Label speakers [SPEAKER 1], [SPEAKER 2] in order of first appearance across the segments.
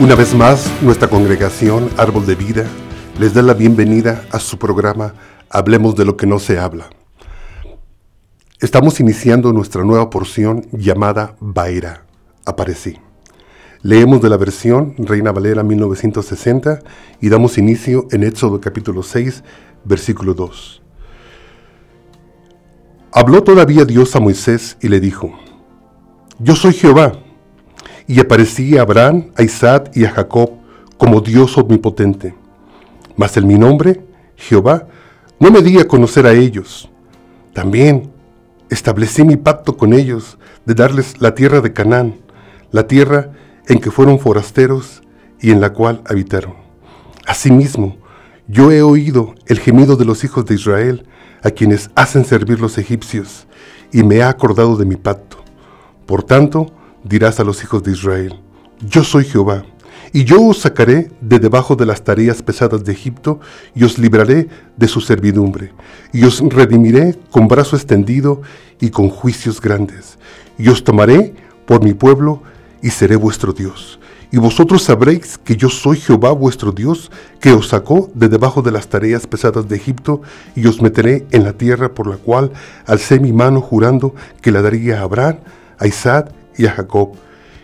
[SPEAKER 1] Una vez más, nuestra congregación Árbol de Vida les da la bienvenida a su programa Hablemos de lo que no se habla. Estamos iniciando nuestra nueva porción llamada Baera, Aparecí. Leemos de la versión Reina Valera 1960 y damos inicio en Éxodo capítulo 6, versículo 2. Habló todavía Dios a Moisés y le dijo, Yo soy Jehová, y aparecí a Abraham, a Isaac y a Jacob como Dios omnipotente. Mas en mi nombre, Jehová, no me di a conocer a ellos. También establecí mi pacto con ellos de darles la tierra de Canaán, la tierra en que fueron forasteros y en la cual habitaron. Asimismo, yo he oído el gemido de los hijos de Israel, a quienes hacen servir los egipcios, y me he acordado de mi pacto. Por tanto, dirás a los hijos de Israel, yo soy Jehová, y yo os sacaré de debajo de las tareas pesadas de Egipto, y os libraré de su servidumbre, y os redimiré con brazo extendido y con juicios grandes, y os tomaré por mi pueblo, y seré vuestro Dios. Y vosotros sabréis que yo soy Jehová vuestro Dios, que os sacó de debajo de las tareas pesadas de Egipto, y os meteré en la tierra por la cual alcé mi mano jurando que la daría a Abraham, a Isaac y a Jacob.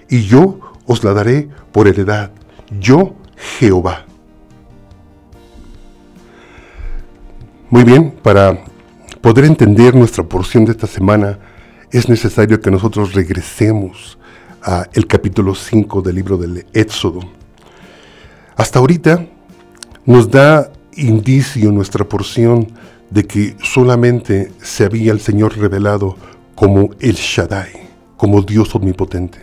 [SPEAKER 1] Y yo os la daré por heredad, yo Jehová. Muy bien, para poder entender nuestra porción de esta semana, es necesario que nosotros regresemos el capítulo 5 del libro del Éxodo. Hasta ahorita nos da indicio nuestra porción de que solamente se había el Señor revelado como el Shaddai, como Dios omnipotente.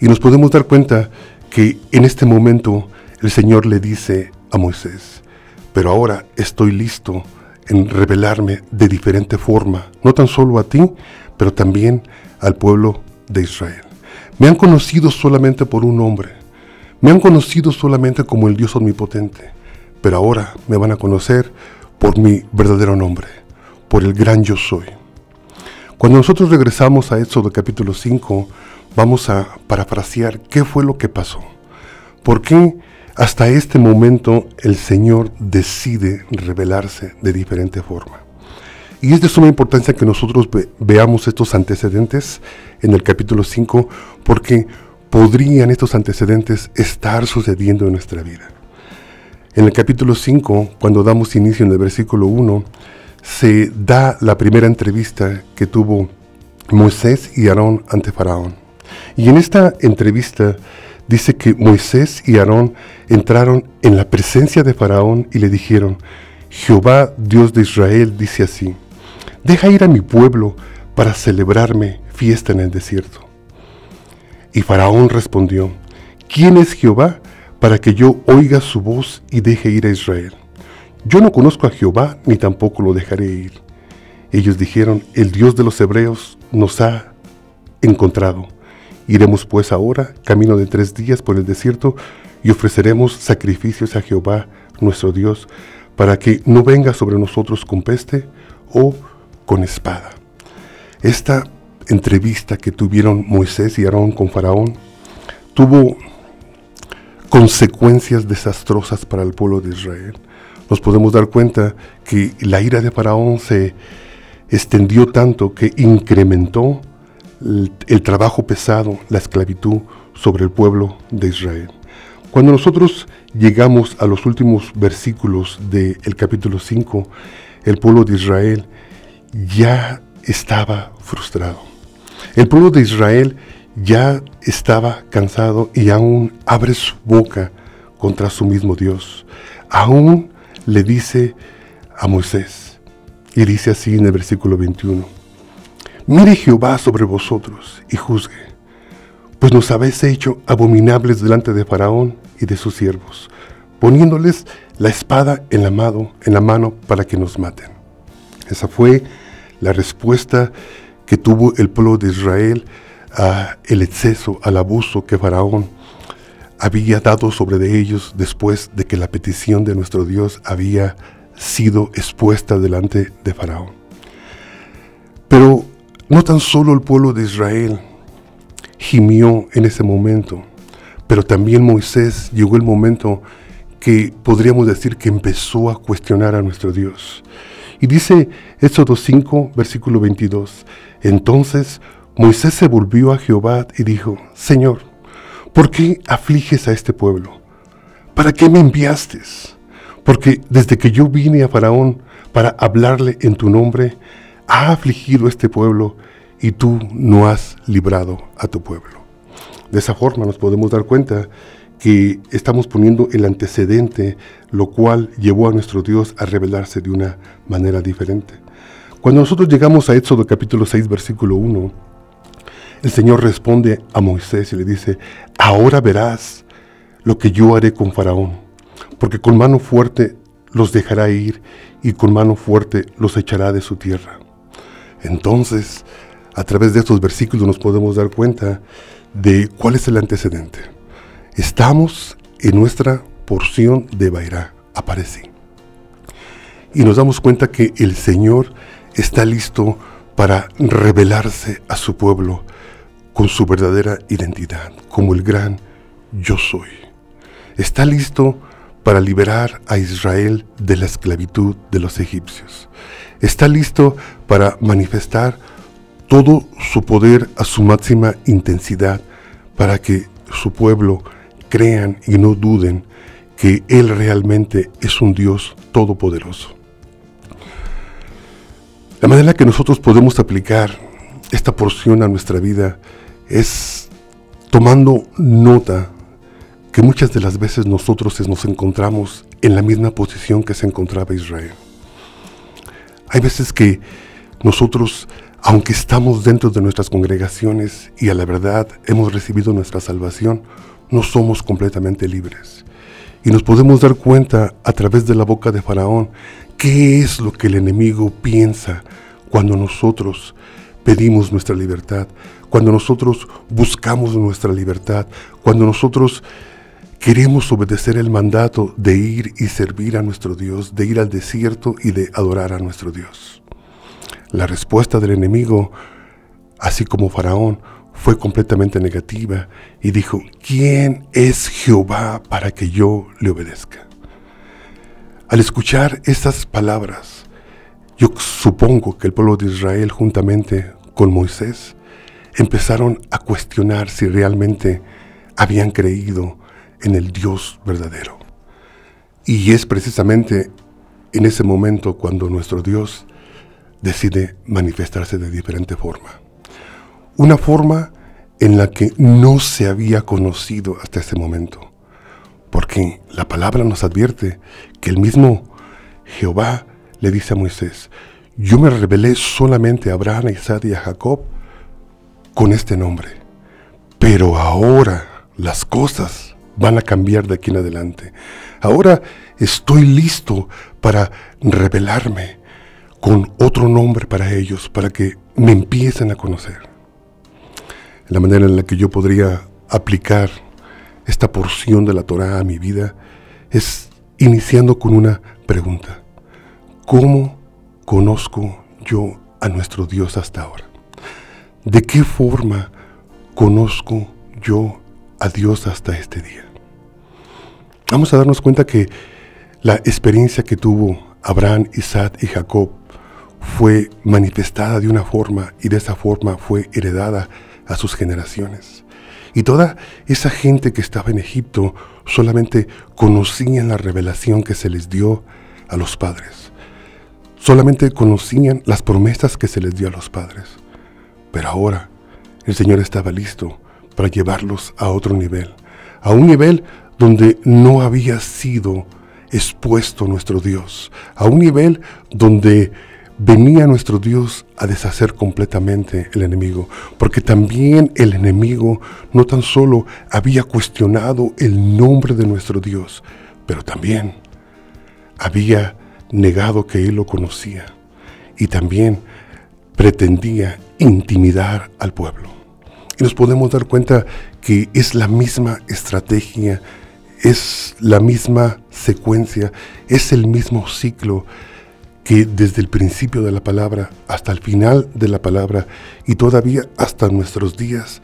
[SPEAKER 1] Y nos podemos dar cuenta que en este momento el Señor le dice a Moisés, pero ahora estoy listo en revelarme de diferente forma, no tan solo a ti, pero también al pueblo de Israel. Me han conocido solamente por un nombre. Me han conocido solamente como el Dios omnipotente. Pero ahora me van a conocer por mi verdadero nombre, por el gran yo soy. Cuando nosotros regresamos a Éxodo capítulo 5, vamos a parafrasear qué fue lo que pasó. ¿Por qué hasta este momento el Señor decide revelarse de diferente forma? Y es de suma importancia que nosotros veamos estos antecedentes en el capítulo 5 porque podrían estos antecedentes estar sucediendo en nuestra vida. En el capítulo 5, cuando damos inicio en el versículo 1, se da la primera entrevista que tuvo Moisés y Aarón ante Faraón. Y en esta entrevista dice que Moisés y Aarón entraron en la presencia de Faraón y le dijeron, Jehová Dios de Israel dice así, deja ir a mi pueblo para celebrarme fiesta en el desierto. Y Faraón respondió, ¿quién es Jehová para que yo oiga su voz y deje ir a Israel? Yo no conozco a Jehová ni tampoco lo dejaré ir. Ellos dijeron, el Dios de los hebreos nos ha encontrado. Iremos pues ahora, camino de tres días por el desierto, y ofreceremos sacrificios a Jehová, nuestro Dios, para que no venga sobre nosotros con peste o con espada. Esta entrevista que tuvieron Moisés y Aarón con Faraón tuvo consecuencias desastrosas para el pueblo de Israel. Nos podemos dar cuenta que la ira de Faraón se extendió tanto que incrementó el, trabajo pesado, la esclavitud sobre el pueblo de Israel. Cuando nosotros llegamos a los últimos versículos del capítulo 5, el pueblo de Israel ya estaba frustrado. El pueblo de Israel ya estaba cansado y aún abre su boca contra su mismo Dios. Aún le dice a Moisés, y dice así en el versículo 21, Mire Jehová sobre vosotros y juzgue, pues nos habéis hecho abominables delante de Faraón y de sus siervos, poniéndoles la espada en la mano, para que nos maten. Esa fue la respuesta que tuvo el pueblo de Israel a el exceso, al abuso que Faraón había dado sobre de ellos después de que la petición de nuestro Dios había sido expuesta delante de Faraón. Pero no tan solo el pueblo de Israel gimió en ese momento, pero también Moisés llegó el momento que podríamos decir que empezó a cuestionar a nuestro Dios. Y dice Éxodo 5, versículo 22, entonces Moisés se volvió a Jehová y dijo, Señor, ¿por qué afliges a este pueblo? ¿Para qué me enviaste? Porque desde que yo vine a Faraón para hablarle en tu nombre, ha afligido este pueblo y tú no has librado a tu pueblo. De esa forma nos podemos dar cuenta que estamos poniendo el antecedente, lo cual llevó a nuestro Dios a revelarse de una manera diferente. Cuando nosotros llegamos a Éxodo capítulo 6, versículo 1, el Señor responde a Moisés y le dice, ahora verás lo que yo haré con Faraón, porque con mano fuerte los dejará ir y con mano fuerte los echará de su tierra. Entonces, a través de estos versículos nos podemos dar cuenta de cuál es el antecedente. Estamos en nuestra porción de Bairá, aparece. Y nos damos cuenta que el Señor está listo para revelarse a su pueblo con su verdadera identidad, como el gran yo soy. Está listo para liberar a Israel de la esclavitud de los egipcios. Está listo para manifestar todo su poder a su máxima intensidad para que su pueblo crean y no duden que Él realmente es un Dios todopoderoso. La manera que nosotros podemos aplicar esta porción a nuestra vida es tomando nota que muchas de las veces nosotros nos encontramos en la misma posición que se encontraba Israel. Hay veces que nosotros aunque estamos dentro de nuestras congregaciones y a la verdad hemos recibido nuestra salvación, no somos completamente libres. Y nos podemos dar cuenta a través de la boca de Faraón qué es lo que el enemigo piensa cuando nosotros pedimos nuestra libertad, cuando nosotros buscamos nuestra libertad, cuando nosotros queremos obedecer el mandato de ir y servir a nuestro Dios, de ir al desierto y de adorar a nuestro Dios. La respuesta del enemigo, así como Faraón, fue completamente negativa y dijo, ¿quién es Jehová para que yo le obedezca? Al escuchar estas palabras, yo supongo que el pueblo de Israel juntamente con Moisés empezaron a cuestionar si realmente habían creído en el Dios verdadero. Y es precisamente en ese momento cuando nuestro Dios decide manifestarse de diferente forma. Una forma en la que no se había conocido hasta ese momento. Porque la palabra nos advierte que el mismo Jehová le dice a Moisés, yo me revelé solamente a Abraham, Isaac y a Jacob con este nombre. Pero ahora las cosas van a cambiar de aquí en adelante. Ahora estoy listo para revelarme con otro nombre para ellos, para que me empiecen a conocer. La manera en la que yo podría aplicar esta porción de la Torah a mi vida es iniciando con una pregunta. ¿Cómo conozco yo a nuestro Dios hasta ahora? ¿De qué forma conozco yo a Dios hasta este día? Vamos a darnos cuenta que la experiencia que tuvo Abraham, Isaac y Jacob fue manifestada de una forma y de esa forma fue heredada a sus generaciones. Y toda esa gente que estaba en Egipto solamente conocían la revelación que se les dio a los padres. Solamente conocían las promesas que se les dio a los padres. Pero ahora el Señor estaba listo para llevarlos a otro nivel, a un nivel donde no había sido expuesto nuestro Dios, a un nivel donde venía nuestro Dios a deshacer completamente el enemigo, porque también el enemigo no tan solo había cuestionado el nombre de nuestro Dios, pero también había negado que él lo conocía y también pretendía intimidar al pueblo. Y nos podemos dar cuenta que es la misma estrategia, es la misma secuencia, es el mismo ciclo que desde el principio de la palabra hasta el final de la palabra y todavía hasta nuestros días,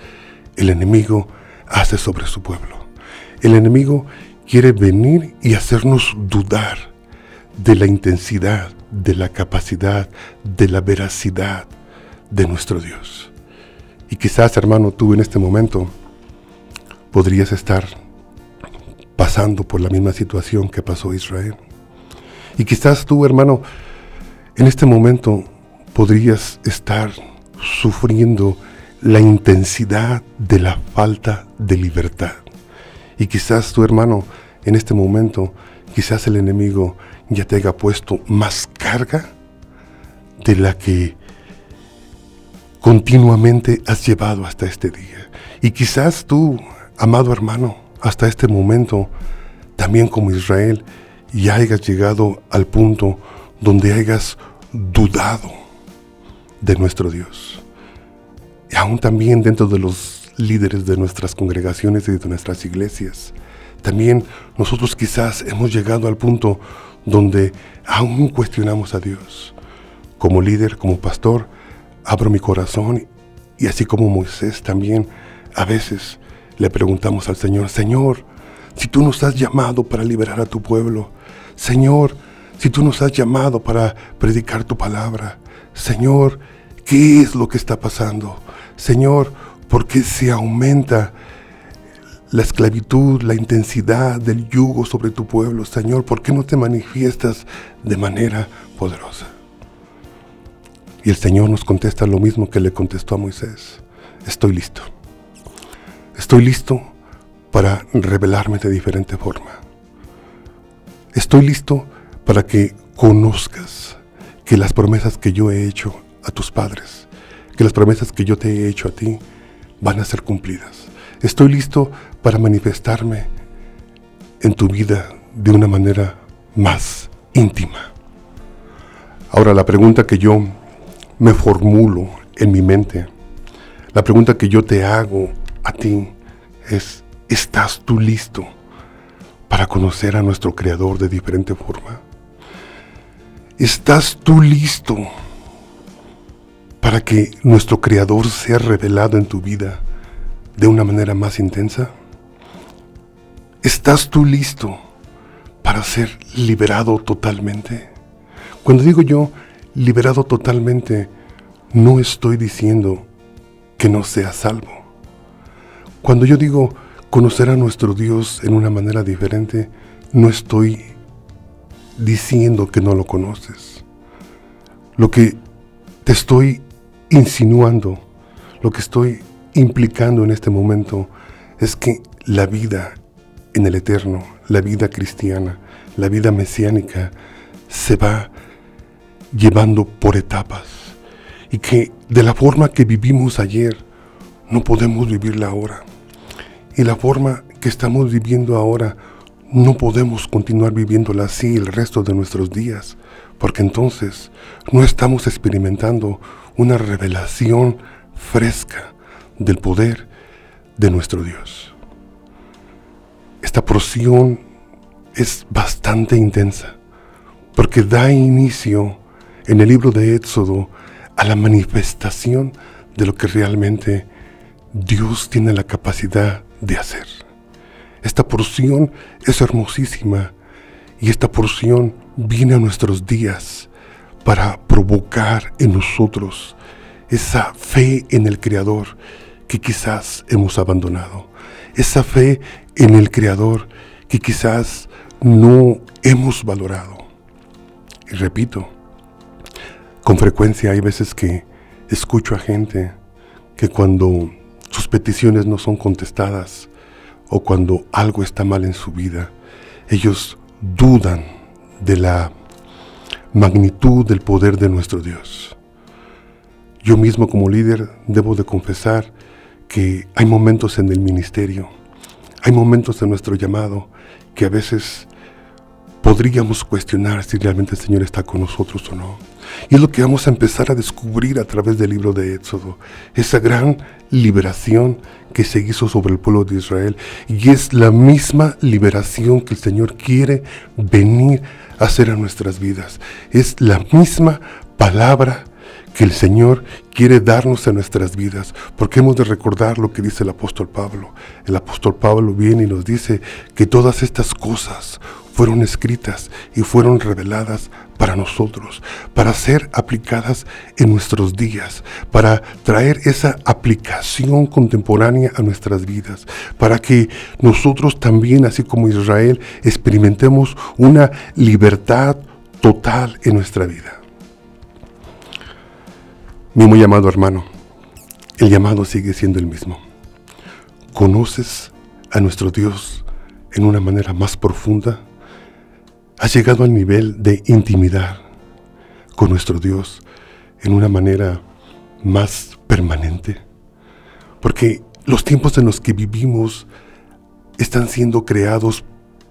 [SPEAKER 1] el enemigo hace sobre su pueblo. El enemigo quiere venir y hacernos dudar de la intensidad, de la capacidad, de la veracidad de nuestro Dios. Y quizás, hermano, tú en este momento podrías estar pasando por la misma situación que pasó Israel. Y quizás tú, hermano, en este momento podrías estar sufriendo la intensidad de la falta de libertad. Y quizás tu hermano, en este momento, quizás el enemigo ya te haya puesto más carga de la que continuamente has llevado hasta este día. Y quizás tú, amado hermano, hasta este momento, también como Israel, ya hayas llegado al punto donde hayas dudado de nuestro Dios. Y aún también dentro de los líderes de nuestras congregaciones y de nuestras iglesias, también nosotros quizás hemos llegado al punto donde aún cuestionamos a Dios. Como líder, como pastor, abro mi corazón y así como Moisés también a veces le preguntamos al Señor, Señor, si tú nos has llamado para liberar a tu pueblo, Señor, si tú nos has llamado para predicar tu palabra, Señor, ¿qué es lo que está pasando? Señor, ¿por qué se aumenta la esclavitud, la intensidad del yugo sobre tu pueblo? Señor, ¿por qué no te manifiestas de manera poderosa? Y el Señor nos contesta lo mismo que le contestó a Moisés. Estoy listo. Estoy listo para revelarme de diferente forma. Estoy listo para que conozcas que las promesas que yo he hecho a tus padres, que las promesas que yo te he hecho a ti, van a ser cumplidas. Estoy listo para manifestarme en tu vida de una manera más íntima. Ahora, la pregunta que yo me formulo en mi mente, la pregunta que yo te hago a ti es, ¿estás tú listo para conocer a nuestro Creador de diferente forma? ¿Estás tú listo para que nuestro Creador sea revelado en tu vida de una manera más intensa? ¿Estás tú listo para ser liberado totalmente? Cuando digo yo liberado totalmente, no estoy diciendo que no seas salvo. Cuando yo digo conocer a nuestro Dios en una manera diferente, no estoy diciendo que no lo conoces. Lo que te estoy insinuando, lo que estoy implicando en este momento es que la vida en el eterno, la vida cristiana, la vida mesiánica, se va llevando por etapas y que de la forma que vivimos ayer, no podemos vivirla ahora. Y la forma que estamos viviendo ahora, no podemos continuar viviéndola así el resto de nuestros días, porque entonces no estamos experimentando una revelación fresca del poder de nuestro Dios. Esta porción es bastante intensa, porque da inicio en el libro de Éxodo a la manifestación de lo que realmente Dios tiene la capacidad de hacer. Esta porción es hermosísima y esta porción viene a nuestros días para provocar en nosotros esa fe en el Creador que quizás hemos abandonado, esa fe en el Creador que quizás no hemos valorado. Y repito, con frecuencia hay veces que escucho a gente que cuando sus peticiones no son contestadas o cuando algo está mal en su vida, ellos dudan de la magnitud del poder de nuestro Dios. Yo mismo como líder debo de confesar que hay momentos en el ministerio, hay momentos en nuestro llamado que a veces podríamos cuestionar si realmente el Señor está con nosotros o no. Y es lo que vamos a empezar a descubrir a través del libro de Éxodo, esa gran liberación que se hizo sobre el pueblo de Israel. Y es la misma liberación que el Señor quiere venir a hacer a nuestras vidas. Es la misma palabra que el Señor quiere darnos en nuestras vidas, porque hemos de recordar lo que dice el apóstol Pablo. El apóstol Pablo viene y nos dice que todas estas cosas fueron escritas y fueron reveladas para nosotros, para ser aplicadas en nuestros días, para traer esa aplicación contemporánea a nuestras vidas, para que nosotros también, así como Israel, experimentemos una libertad total en nuestra vida. Mi muy amado hermano, el llamado sigue siendo el mismo. ¿Conoces a nuestro Dios en una manera más profunda? ¿Has llegado al nivel de intimidad con nuestro Dios en una manera más permanente? Porque los tiempos en los que vivimos están siendo creados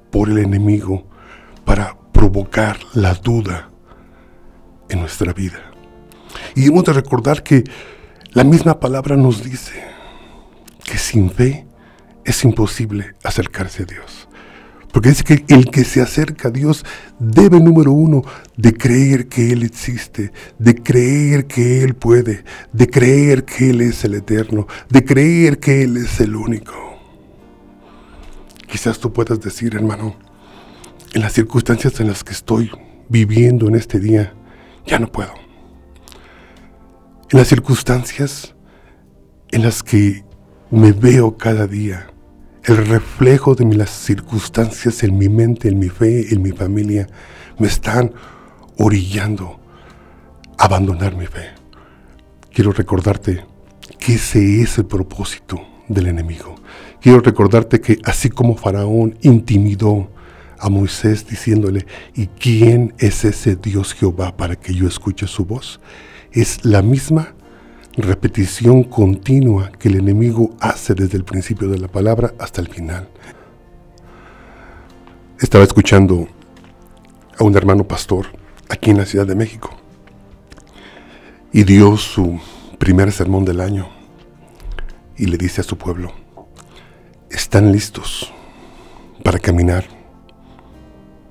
[SPEAKER 1] por el enemigo para provocar la duda en nuestra vida. Y hemos de recordar que la misma palabra nos dice que sin fe es imposible acercarse a Dios. Porque dice que el que se acerca a Dios debe, número uno, de creer que Él existe, de creer que Él puede, de creer que Él es el eterno, de creer que Él es el único. Quizás tú puedas decir, hermano, en las circunstancias en las que estoy viviendo en este día, ya no puedo en las circunstancias en las que me veo cada día, el reflejo de las circunstancias en mi mente, en mi fe, en mi familia, me están orillando a abandonar mi fe. Quiero recordarte que ese es el propósito del enemigo. Quiero recordarte que así como Faraón intimidó a Moisés diciéndole, ¿y quién es ese Dios Jehová para que yo escuche su voz? Es la misma repetición continua que el enemigo hace desde el principio de la palabra hasta el final. Estaba escuchando a un hermano pastor aquí en la Ciudad de México y dio su primer sermón del año y le dice a su pueblo, están listos para caminar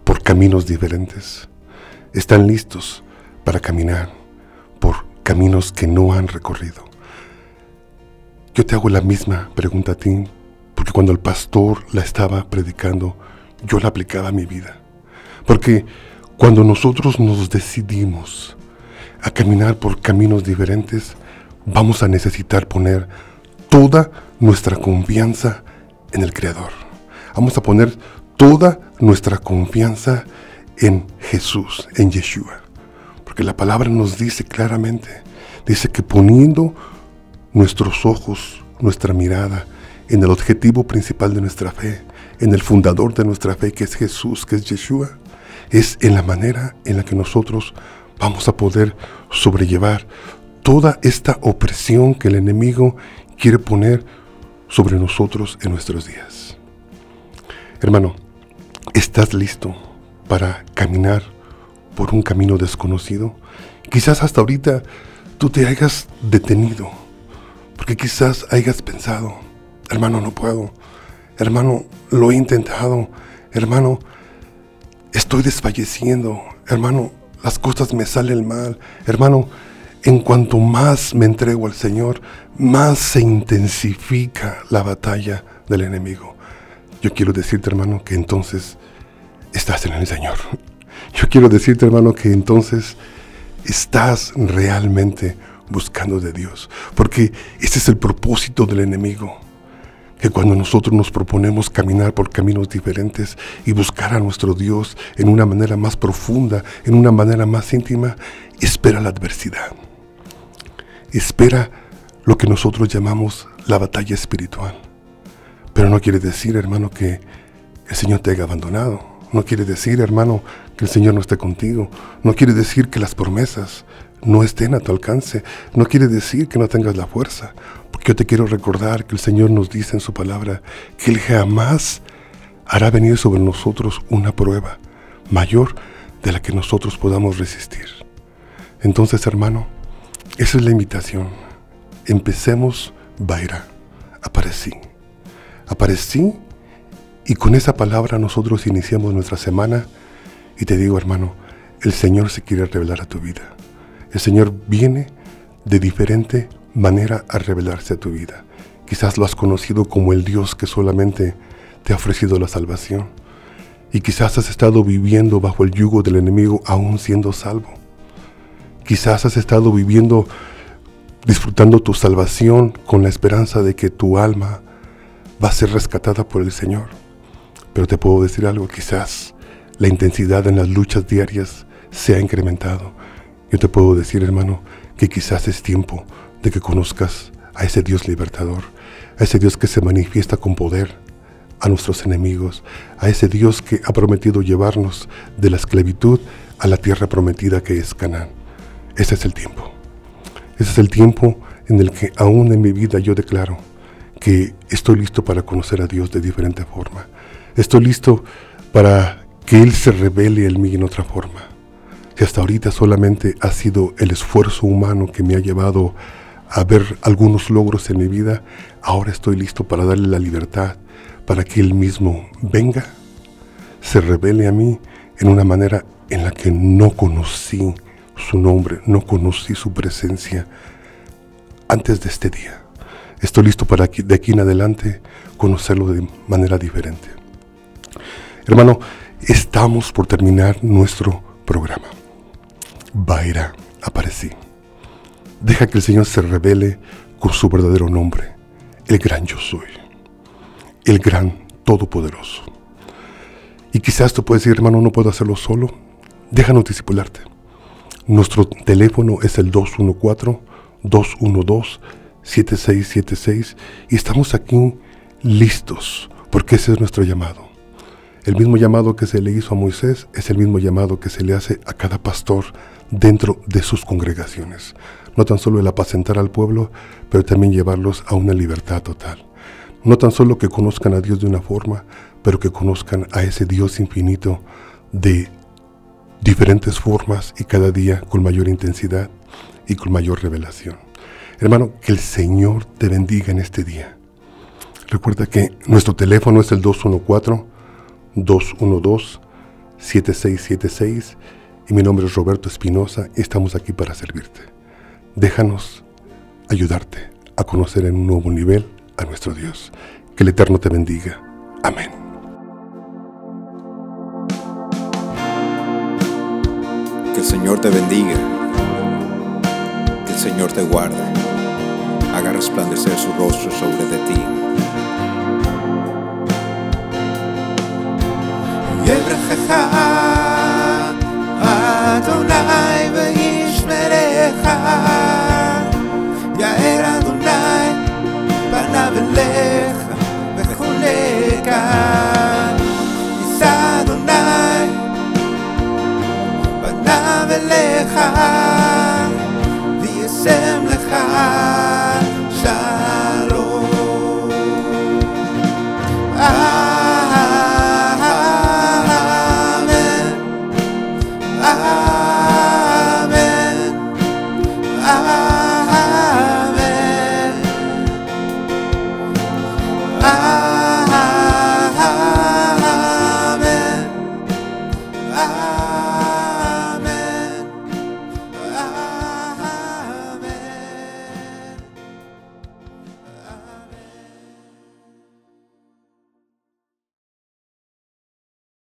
[SPEAKER 1] por caminos diferentes, están listos para caminar caminos que no han recorrido. Yo te hago la misma pregunta a ti, porque cuando el pastor la estaba predicando, yo la aplicaba a mi vida. Porque cuando nosotros nos decidimos a caminar por caminos diferentes, vamos a necesitar poner toda nuestra confianza en el Creador. Vamos a poner toda nuestra confianza en Jesús, en Yeshua. Porque la palabra nos dice claramente, dice que poniendo nuestros ojos, nuestra mirada en el objetivo principal de nuestra fe, en el fundador de nuestra fe, que es Jesús, que es Yeshua, es en la manera en la que nosotros vamos a poder sobrellevar toda esta opresión que el enemigo quiere poner sobre nosotros en nuestros días. Hermano, ¿estás listo para caminar por un camino desconocido. Quizás hasta ahorita tú te hayas detenido, porque quizás hayas pensado, hermano, no puedo, hermano, lo he intentado, hermano, estoy desfalleciendo, hermano, las cosas me salen mal, hermano, en cuanto más me entrego al Señor, más se intensifica la batalla del enemigo. Yo quiero decirte, hermano, que entonces estás en el Señor. Yo quiero decirte, hermano, que entonces estás realmente buscando de Dios. Porque ese es el propósito del enemigo. Que cuando nosotros nos proponemos caminar por caminos diferentes y buscar a nuestro Dios en una manera más profunda, en una manera más íntima, espera la adversidad. Espera lo que nosotros llamamos la batalla espiritual. Pero no quiere decir, hermano, que el Señor te haya abandonado. No quiere decir, hermano, el Señor no esté contigo. No quiere decir que las promesas no estén a tu alcance. No quiere decir que no tengas la fuerza. Porque yo te quiero recordar que el Señor nos dice en su palabra que Él jamás hará venir sobre nosotros una prueba mayor de la que nosotros podamos resistir. Entonces, hermano, esa es la invitación. Empecemos, Baira. Aparecí. Aparecí y con esa palabra nosotros iniciamos nuestra semana y te digo hermano, el Señor se quiere revelar a tu vida. El Señor viene de diferente manera a revelarse a tu vida. Quizás lo has conocido como el Dios que solamente te ha ofrecido la salvación. Y quizás has estado viviendo bajo el yugo del enemigo aún siendo salvo. Quizás has estado viviendo disfrutando tu salvación con la esperanza de que tu alma va a ser rescatada por el Señor. Pero te puedo decir algo, quizás la intensidad en las luchas diarias se ha incrementado. Yo te puedo decir, hermano, que quizás es tiempo de que conozcas a ese Dios libertador, a ese Dios que se manifiesta con poder a nuestros enemigos, a ese Dios que ha prometido llevarnos de la esclavitud a la tierra prometida que es Canaán. Ese es el tiempo. Ese es el tiempo en el que aún en mi vida yo declaro que estoy listo para conocer a Dios de diferente forma. Estoy listo para que Él se revele en mí en otra forma. Si hasta ahorita solamente ha sido el esfuerzo humano que me ha llevado a ver algunos logros en mi vida, ahora estoy listo para darle la libertad, para que Él mismo venga, se revele a mí en una manera en la que no conocí su nombre, no conocí su presencia antes de este día. Estoy listo para de aquí en adelante conocerlo de manera diferente. Hermano, estamos por terminar nuestro programa. Baira, aparecí. Deja que el Señor se revele con su verdadero nombre, el gran yo soy, el gran todopoderoso. Y quizás tú puedes decir, hermano, no puedo hacerlo solo. Déjanos discipularte. Nuestro teléfono es el 214-212-7676 y estamos aquí listos porque ese es nuestro llamado. El mismo llamado que se le hizo a Moisés es el mismo llamado que se le hace a cada pastor dentro de sus congregaciones. No tan solo el apacentar al pueblo, pero también llevarlos a una libertad total. No tan solo que conozcan a Dios de una forma, pero que conozcan a ese Dios infinito de diferentes formas y cada día con mayor intensidad y con mayor revelación. Hermano, que el Señor te bendiga en este día. Recuerda que nuestro teléfono es el 214-212-7676 y mi nombre es Roberto Espinosa y estamos aquí para servirte. Déjanos ayudarte a conocer en un nuevo nivel a nuestro Dios. Que el Eterno te bendiga. Amén.
[SPEAKER 2] Que el Señor te bendiga. Que el Señor te guarde. Haga resplandecer su rostro sobre de ti. Adonai וישמרך יאר אדוני פניו אליך וחונקה לך וישם